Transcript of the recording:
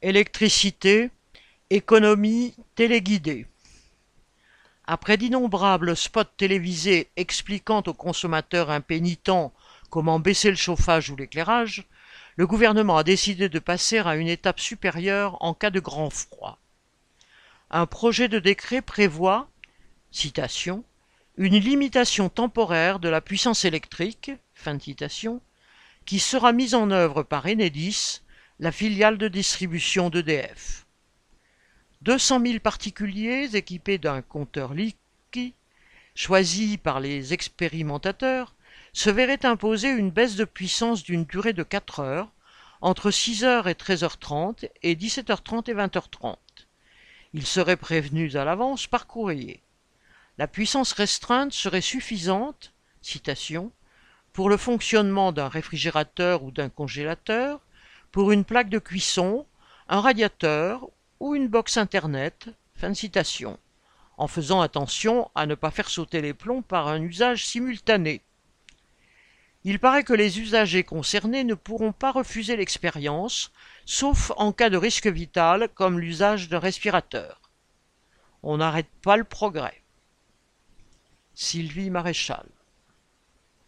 Électricité, économie téléguidée. Après d'innombrables spots télévisés expliquant aux consommateurs impénitents comment baisser le chauffage ou l'éclairage, le gouvernement a décidé de passer à une étape supérieure en cas de grand froid. Un projet de décret prévoit, citation, une limitation temporaire de la puissance électrique, fin citation, qui sera mise en œuvre par Enedis, la filiale de distribution d'EDF. 200 000 particuliers équipés d'un compteur Liqui, choisis par les expérimentateurs, se verraient imposer une baisse de puissance d'une durée de 4 heures, entre 6h et 13h30 et 17h30 et 20h30. Ils seraient prévenus à l'avance par courrier. La puissance restreinte serait suffisante, citation, pour le fonctionnement d'un réfrigérateur ou d'un congélateur, pour une plaque de cuisson, un radiateur ou une box Internet, fin de citation, en faisant attention à ne pas faire sauter les plombs par un usage simultané. Il paraît que les usagers concernés ne pourront pas refuser l'expérience, sauf en cas de risque vital comme l'usage d'un respirateur. On n'arrête pas le progrès. Sylvie Maréchal